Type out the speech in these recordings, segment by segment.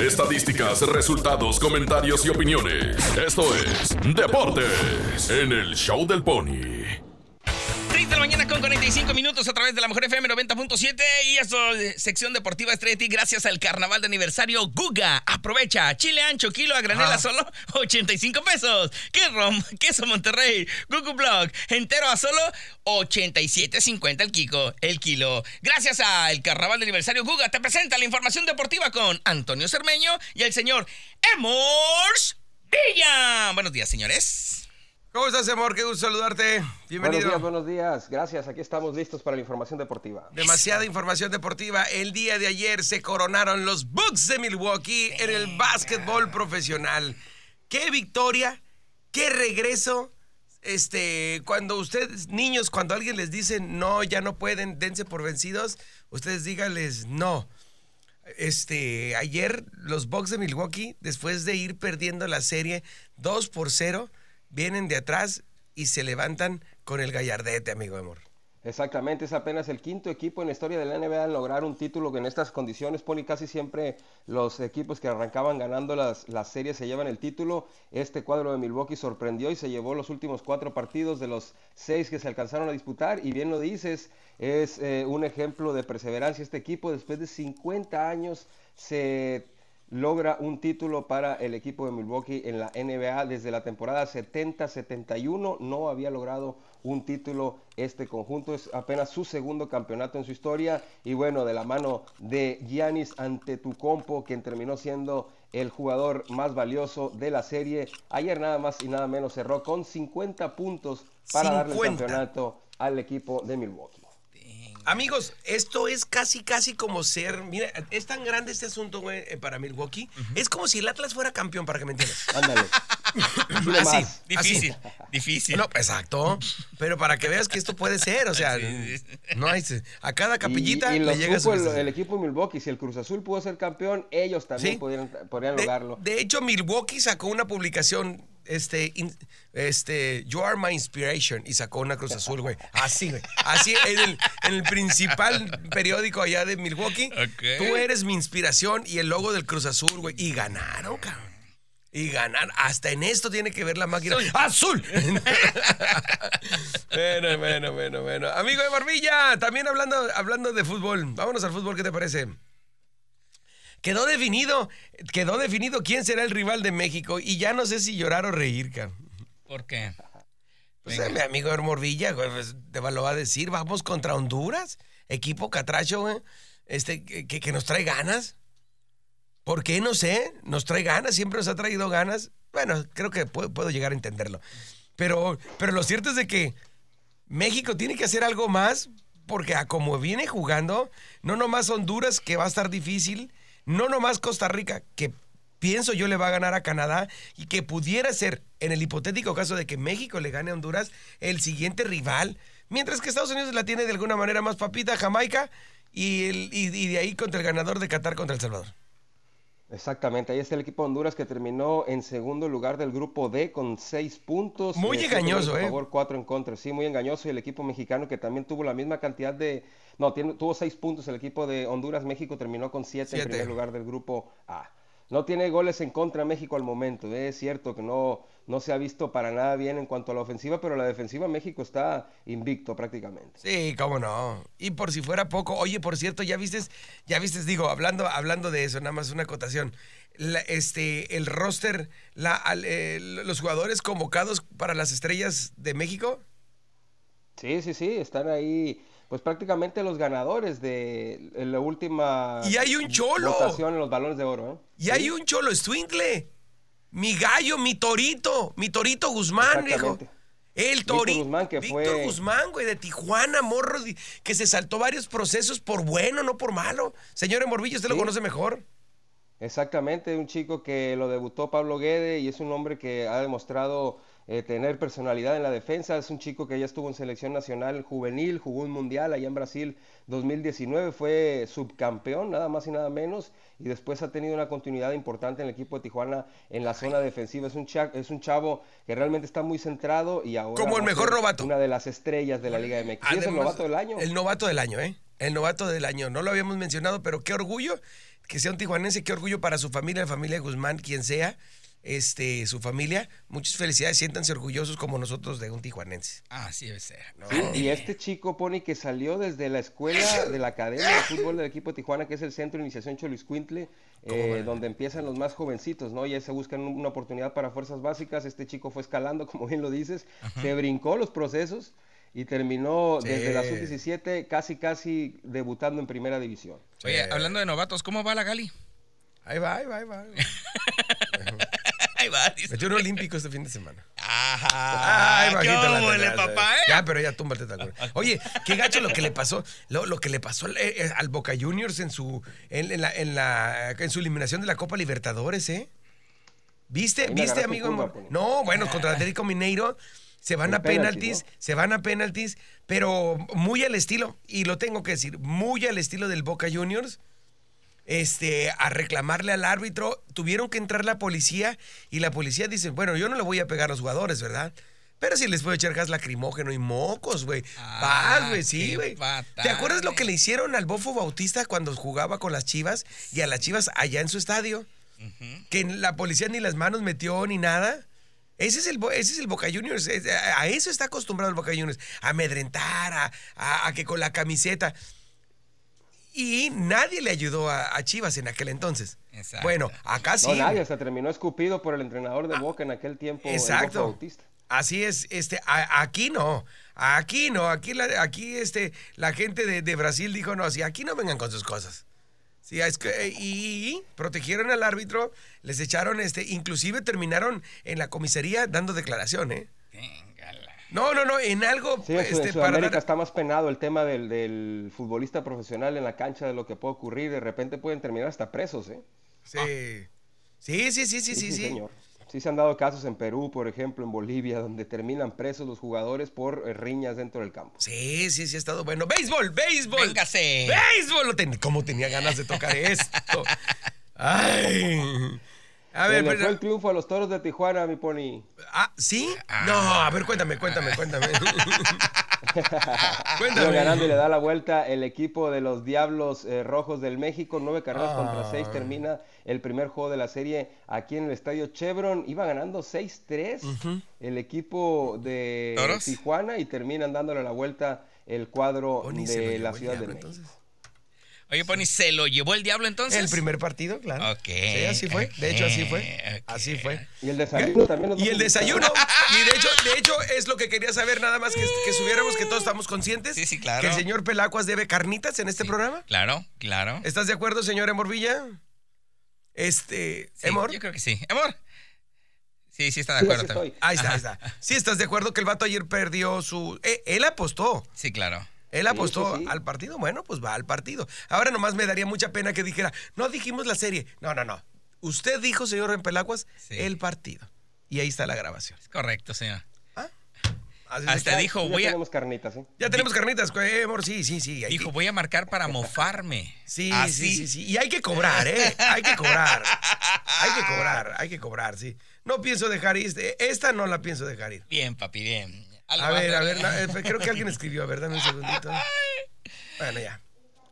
Estadísticas, resultados, comentarios y opiniones. Esto es Deportes en el Show del Pony. 45 minutos a través de la Mejor FM 90.7 y esto, eh, sección deportiva estrella gracias al carnaval de aniversario Guga. Aprovecha, chile ancho, kilo a granela solo 85 pesos. Queso, queso Monterrey, Gugu Blog, entero a solo 87.50 el kiko, el kilo. Gracias al carnaval de aniversario Guga te presenta la información deportiva con Antonio Cermeño y el señor Emors Villa. Buenos días, señores. ¿Cómo estás, amor? Qué gusto saludarte. Bienvenido. Buenos días, buenos días. Gracias. Aquí estamos listos para la información deportiva. Demasiada información deportiva. El día de ayer se coronaron los Bucks de Milwaukee en el básquetbol profesional. ¡Qué victoria! ¡Qué regreso! Este, cuando ustedes, niños, cuando alguien les dice no, ya no pueden, dense por vencidos, ustedes díganles no. Este, ayer los Bucks de Milwaukee, después de ir perdiendo la serie 2 por 0, vienen de atrás y se levantan con el gallardete, amigo amor. Exactamente, es apenas el quinto equipo en la historia de la NBA en lograr un título que en estas condiciones pone casi siempre los equipos que arrancaban ganando las, las series se llevan el título. Este cuadro de Milwaukee sorprendió y se llevó los últimos cuatro partidos de los seis que se alcanzaron a disputar. Y bien lo dices, es eh, un ejemplo de perseverancia este equipo. Después de 50 años se logra un título para el equipo de Milwaukee en la NBA desde la temporada 70-71. No había logrado un título este conjunto. Es apenas su segundo campeonato en su historia. Y bueno, de la mano de Giannis Antetokounmpo, quien terminó siendo el jugador más valioso de la serie. Ayer nada más y nada menos cerró con 50 puntos para darle el campeonato al equipo de Milwaukee. Amigos, esto es casi, casi como ser. Mira, es tan grande este asunto, güey, eh, para Milwaukee. Es como si el Atlas fuera campeón, para que me entiendas. Ándale. Así, Difícil, así. difícil. No, exacto. Pero para que veas que esto puede ser, o sea, no hay. A cada capillita y, y le llega su- el, el equipo de Milwaukee. Si el Cruz Azul pudo ser campeón, ellos también Sí. podrían, podrían De, lograrlo. de hecho, Milwaukee sacó una publicación, este, in- este, You Are My Inspiration, y sacó una Cruz Azul, güey. Así, güey. Así, en el, en el principal periódico allá de Milwaukee. Tú eres mi inspiración y el logo del Cruz Azul, güey. Y ganaron, cabrón. Y ganar, hasta en esto tiene que ver la máquina. ¡Azul! bueno, bueno, bueno, bueno. Amigo de Barbilla, también hablando, hablando de fútbol. Vámonos al fútbol, ¿qué te parece? Quedó definido, quedó definido quién será el rival de México y ya no sé si llorar o reír, cabrón. ¿Por qué? Pues Venga. eh, mi amigo Hermorvilla, pues, te lo va a decir, vamos contra Honduras, equipo catracho, güey, este, que, que- que nos trae ganas. ¿Por qué? No sé, nos trae ganas, siempre nos ha traído ganas. Bueno, creo que puedo, puedo llegar a entenderlo. Pero, pero lo cierto es de que México tiene que hacer algo más porque a como viene jugando, no nomás Honduras, que va a estar difícil, no nomás Costa Rica, que pienso yo le va a ganar a Canadá y que pudiera ser, en el hipotético caso de que México le gane a Honduras, el siguiente rival, mientras que Estados Unidos la tiene de alguna manera más papita, Jamaica, y, el- y- y de ahí contra el ganador de Qatar contra El Salvador. Exactamente, ahí está el equipo de Honduras que terminó en segundo lugar del grupo D con seis puntos. Muy engañoso, ¿eh? favor, cuatro en contra. Sí, muy engañoso. Y el equipo mexicano que también tuvo la misma cantidad de... No, tiene- tuvo seis puntos. El equipo de Honduras, México terminó con siete, Siete. en primer lugar del grupo A. No tiene goles en contra México al momento. ¿eh? Es cierto que no, no se ha visto para nada bien en cuanto a la ofensiva, pero la defensiva México está invicto prácticamente. Sí, cómo no. Y por si fuera poco, oye, por cierto, ya vistes, ya vistes, digo, hablando, hablando de eso, nada más una acotación. La- este, el roster, la, al- eh, los jugadores convocados para las estrellas de México. Sí, sí, sí, están ahí, pues prácticamente los ganadores de la última Y hay un cholo. votación en los balones de oro, ¿eh? Y hay un cholo Swingle. Mi gallo, mi torito, mi torito Guzmán, viejo. El torito. Guzmán, que Víctor fue- Guzmán, güey, de Tijuana, morro, que se saltó varios procesos por bueno, no por malo. Señor Morbillo, usted lo conoce mejor. Exactamente, un chico que lo debutó Pablo Guede y es un hombre que ha demostrado eh, tener personalidad en la defensa. Es un chico que ya estuvo en selección nacional juvenil, jugó un mundial allá en Brasil 2019, fue subcampeón, nada más y nada menos, y después ha tenido una continuidad importante en el equipo de Tijuana en la zona defensiva. Es un, cha- es un chavo que realmente está muy centrado y ahora Como el mejor novato. Una de las estrellas de la Liga MX. Sí, es el Además, novato del año. El novato del año, ¿eh? El novato del año. No lo habíamos mencionado, pero qué orgullo que sea un tijuanense, qué orgullo para su familia, la familia Guzmán, quien sea, este, su familia. Muchas felicidades, siéntanse orgullosos como nosotros de un tijuanense. Así debe ser. Y este chico, Pony, que salió desde la escuela de la Academia de Fútbol del equipo de Tijuana, que es el Centro de Iniciación Choliscuintle, eh, donde empiezan los más jovencitos, ¿no? Ya se buscan una oportunidad para fuerzas básicas. Este chico fue escalando, como bien lo dices, se brincó los procesos y terminó Sí. desde la sub-17 casi, casi debutando en primera división. Oye, hablando de novatos, ¿cómo va la Gali? Ahí va, ahí va, ahí va. Ahí va, Metió un olímpico este fin de semana. Ajá. Ay, ¿Qué bajita la papá, eh? Ya, pero ya túmbate tal Oye, qué gacho lo que le pasó, lo, lo que le pasó al, eh, al Boca Juniors en su en, en la, en la en su eliminación de la Copa Libertadores, ¿eh? ¿Viste? ¿Viste, amigo? curva. No, bueno, contra Atlético Mineiro se van a penalti, penaltis, ¿no? se van a penaltis, pero muy al estilo, y lo tengo que decir, muy al estilo del Boca Juniors este, a reclamarle al árbitro. Tuvieron que entrar la policía y la policía dice, bueno, yo no le voy a pegar a los jugadores, ¿verdad? Pero si les puedo echar gas lacrimógeno y mocos, güey. Ah, Vas, güey, sí, güey. ¿Te acuerdas lo que eh. le hicieron al Bofo Bautista cuando jugaba con las Chivas y a las Chivas allá en su estadio? Que la policía ni las manos metió ni nada. Ese es el, ese es el Boca Juniors. A a eso está acostumbrado el Boca Juniors. A amedrentar, a, a- a que con la camiseta. Y nadie le ayudó a, a Chivas en aquel entonces. Exacto. Bueno, acá sí. no, nadie, hasta terminó escupido por el entrenador de Boca en aquel tiempo, Exacto. Bautista. Así es, este, a- aquí no, aquí no, aquí la, aquí este, la gente de, de Brasil dijo no, sí, aquí no vengan con sus cosas. Sí, es que, y protegieron al árbitro, les echaron, este, inclusive terminaron en la comisaría dando declaración, ¿eh? Véngala. No, no, no, en algo, Sí, en, Sud- este, en para Sudamérica está más penado el tema del, del futbolista profesional en la cancha de lo que puede ocurrir. De repente pueden terminar hasta presos, ¿eh? sí. sí, sí, sí, sí, sí, sí. señor. Sí se han dado casos en Perú, por ejemplo, en Bolivia, donde terminan presos los jugadores por eh, riñas dentro del campo. Sí, sí, sí, ha estado bueno. ¡Béisbol! ¡Béisbol! Véngase. ¡Béisbol! ¿Cómo tenía ganas de tocar esto? ¡Ay! A ver, le pero- fue el triunfo a los toros de Tijuana, mi pony. Ah, ¿sí? No, a ver, cuéntame, cuéntame, cuéntame. Iba cuéntame. ganando y le da la vuelta el equipo de los Diablos eh, Rojos del México. Nueve carreras contra seis Ah. termina el primer juego de la serie aquí en el estadio Chevron. Iba ganando 6-3 el equipo de ¿Toros? Tijuana y terminan dándole la vuelta el cuadro lo de la Ciudad de México. entonces. Oye, Pony, ¿se lo llevó el diablo entonces? El primer partido, claro. Ok, Sí, así fue. De hecho, así fue. Así fue. Y el desayuno también. Y el desayuno. Y de hecho, de hecho, es lo que quería saber, nada más que, que subiéramos que todos estamos conscientes. Sí, sí, claro. Que el señor Pelacuas debe carnitas en este programa. Claro, claro. ¿Estás de acuerdo, señor Emorvilla? Este. Sí, Emor. Yo creo que sí. Amor. Sí, sí está de Sí, acuerdo. estoy. Ahí está, ahí está. Sí, ¿estás de acuerdo que el vato ayer perdió su. eh, él apostó. Sí, claro. Él apostó sí, sí. al partido. Bueno, pues va al partido. Ahora nomás me daría mucha pena que dijera, no dijimos la serie. No, no, no. Usted dijo, señor Empelacuas, Sí. el partido. Y ahí está la grabación. Es correcto, señor. ¿Ah? Así Hasta dijo, Ya voy a- tenemos carnitas, ¿eh? Ya tenemos carnitas, eh, amor. Sí, sí, sí. hay Dijo, que- voy a marcar para mofarme. Sí, Así. sí, sí, sí. Y hay que cobrar, ¿eh? Hay que cobrar. Hay que cobrar, hay que cobrar, sí. No pienso dejar ir. Esta no la pienso dejar ir. Bien, papi, bien. A ver, a ver, eh, creo que alguien escribió, a ver, dame un segundito. Bueno, ya.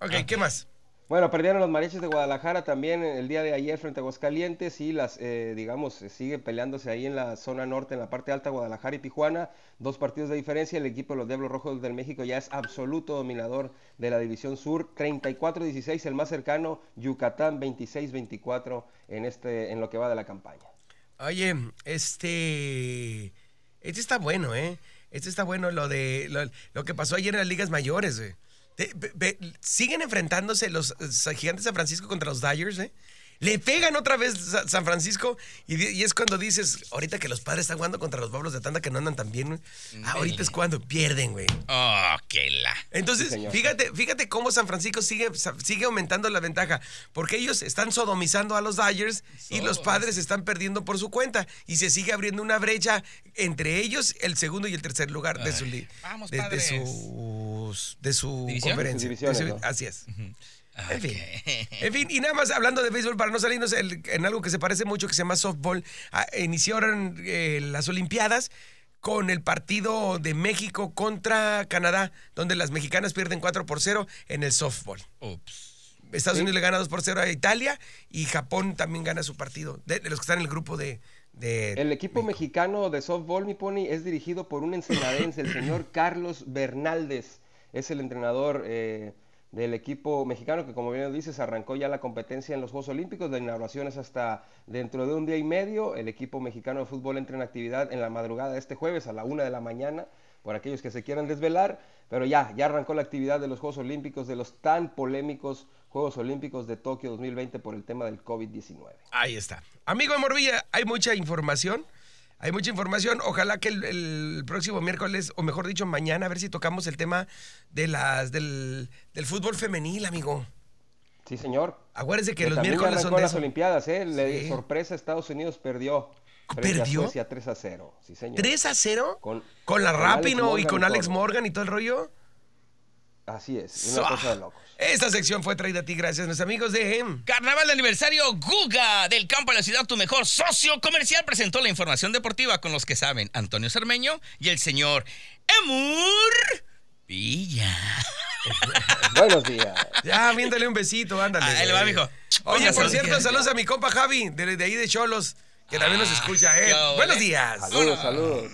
Ok, ¿qué más? Bueno, perdieron los mariachis de Guadalajara también el día de ayer frente a Aguascalientes y las, eh, digamos, eh, sigue peleándose ahí en la zona norte, en la parte alta, Guadalajara y Tijuana. Dos partidos de diferencia. El equipo de los Diablos Rojos del México ya es absoluto dominador de la División Sur. 34-16 el más cercano, Yucatán 26-24 en, este, en lo que va de la campaña. Oye, este. Este está bueno, ¿eh? Este está bueno lo de. Lo, que pasó ayer en las ligas mayores, siguen enfrentándose los eh, gigantes de San Francisco contra los Dyers, ¿eh? Le pegan otra vez Sa- San Francisco y, es cuando dices, ahorita que los padres están jugando contra los Pablos de Tanda que no andan tan bien, güey. Ahorita es cuando pierden, güey. Oh, qué la. Entonces, Sí, fíjate, fíjate cómo San Francisco sigue, sigue aumentando la ventaja, porque ellos están sodomizando a los Dodgers y los padres están perdiendo por su cuenta y se sigue abriendo una brecha entre ellos, el segundo y el tercer lugar de su vamos, de, de padres. sus- de su ¿División? conferencia. Así es. En fin. En fin, y nada más hablando de béisbol, para no salirnos el- en algo que se parece mucho, que se llama softball, ah, iniciaron eh, las Olimpiadas con el partido de México contra Canadá, donde las mexicanas pierden 4 por 0 en el softball. Ups. Estados Sí. Unidos le gana 2 por 0 a Italia y Japón también gana su partido. De, de los que están en el grupo de. de- El equipo mexicano de softball, mi pony, es dirigido por un ensenadense, el señor Carlos Bernaldez. Es el entrenador eh, del equipo mexicano que, como bien dices, arrancó ya la competencia en los Juegos Olímpicos. La inauguración es hasta dentro de un día y medio. El equipo mexicano de fútbol entra en actividad en la madrugada de este jueves a la una de la mañana, por aquellos que se quieran desvelar. Pero ya, ya arrancó la actividad de los Juegos Olímpicos, de los tan polémicos Juegos Olímpicos de Tokio 2020 por el tema del COVID-19. Ahí está. Amigo de Morbilla, hay mucha información. Hay mucha información. Ojalá que el, el próximo miércoles, o mejor dicho, mañana, a ver si tocamos el tema de las, del, del fútbol femenil, amigo. Sí, señor. Acuérdense que Que los miércoles son de las eso. Olimpiadas, ¿eh? Sí. sorpresa, Estados Unidos perdió. ¿Ah, a perdió? Suecia 3 a 0. Sí, señor. 3 a 0 Con- con, la Rapino y con Alex. Morgan y todo el rollo. Así es, una cosa de locos. Esta sección fue traída a ti gracias a nuestros amigos de em, Carnaval de aniversario Guga del campo a la ciudad, tu mejor socio comercial, presentó la información deportiva con los que saben Antonio Cermeño y el señor Emur Villa. Buenos días. Ya, viéndole un besito, ándale. Ah, ahí le va, mijo. Oye, por cierto, saludos a mi compa Javi, de, de ahí de Cholos, que también nos escucha, ¿eh? Buenos días. Saludos, saludos.